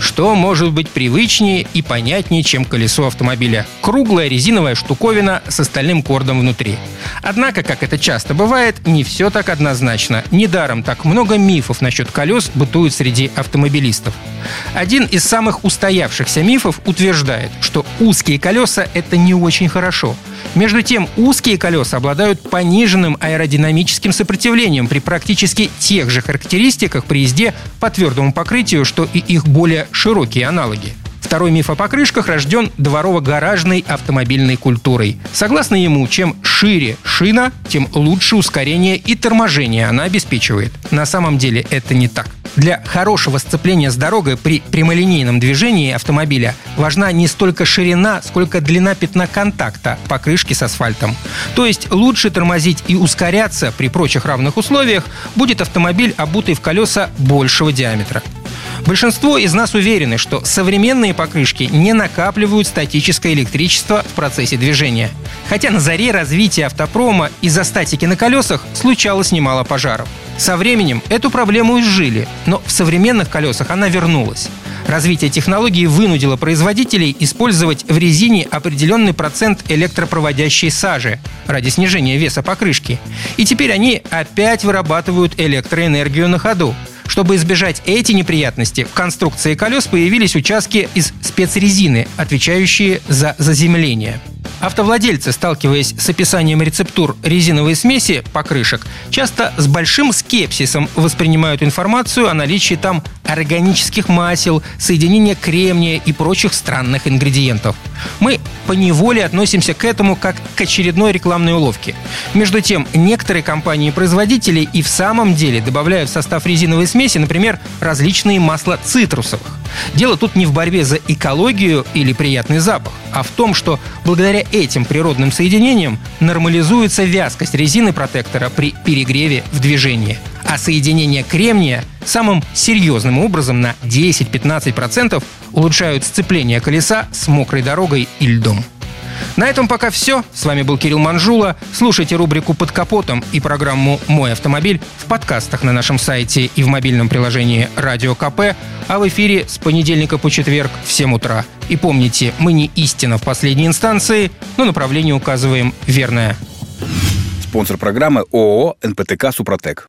Что может быть привычнее и понятнее, чем колесо автомобиля? Круглая резиновая штуковина с остальным кордом внутри. Однако, как это часто бывает, не все так однозначно. Недаром так много мифов насчет колес бытует среди автомобилистов. Один из самых устоявшихся мифов утверждает, что узкие колеса – это не очень хорошо. Между тем, узкие колеса обладают пониженным аэродинамическим сопротивлением при практически тех же характеристиках при езде по твердому покрытию, что и их более широкие аналоги. Второй миф о покрышках рожден дворово-гаражной автомобильной культурой. Согласно ему, чем шире шина, тем лучше ускорение и торможение она обеспечивает. На самом деле это не так. Для хорошего сцепления с дорогой при прямолинейном движении автомобиля важна не столько ширина, сколько длина пятна контакта покрышки с асфальтом. То есть лучше тормозить и ускоряться при прочих равных условиях будет автомобиль, обутый в колеса большего диаметра. Большинство из нас уверены, что современные покрышки не накапливают статическое электричество в процессе движения. Хотя на заре развития автопрома из-за статики на колесах случалось немало пожаров. Со временем эту проблему изжили, но в современных колесах она вернулась. Развитие технологии вынудило производителей использовать в резине определенный процент электропроводящей сажи ради снижения веса покрышки. И теперь они опять вырабатывают электроэнергию на ходу. Чтобы избежать эти неприятности, в конструкции колес появились участки из спецрезины, отвечающие за заземление. Автовладельцы, сталкиваясь с описанием рецептур резиновой смеси покрышек, часто с большим скепсисом воспринимают информацию о наличии там органических масел, соединения кремния и прочих странных ингредиентов. Мы по неволе относимся к этому как к очередной рекламной уловке. Между тем, некоторые компании-производители и в самом деле добавляют в состав резиновой смеси, например, различные масла цитрусовых. Дело тут не в борьбе за экологию или приятный запах, а в том, что благодаря этим природным соединениям нормализуется вязкость резины протектора при перегреве в движении. А соединение кремния самым серьезным образом на 10-15% улучшают сцепление колеса с мокрой дорогой и льдом. На этом пока все. С вами был Кирилл Манжула. Слушайте рубрику «Под капотом» и программу «Мой автомобиль» в подкастах на нашем сайте и в мобильном приложении «Радио КП», а в эфире с понедельника по четверг в 7 утра. И помните, мы не истина в последней инстанции, но направление указываем верное. Спонсор программы ООО «НПТК Супротек».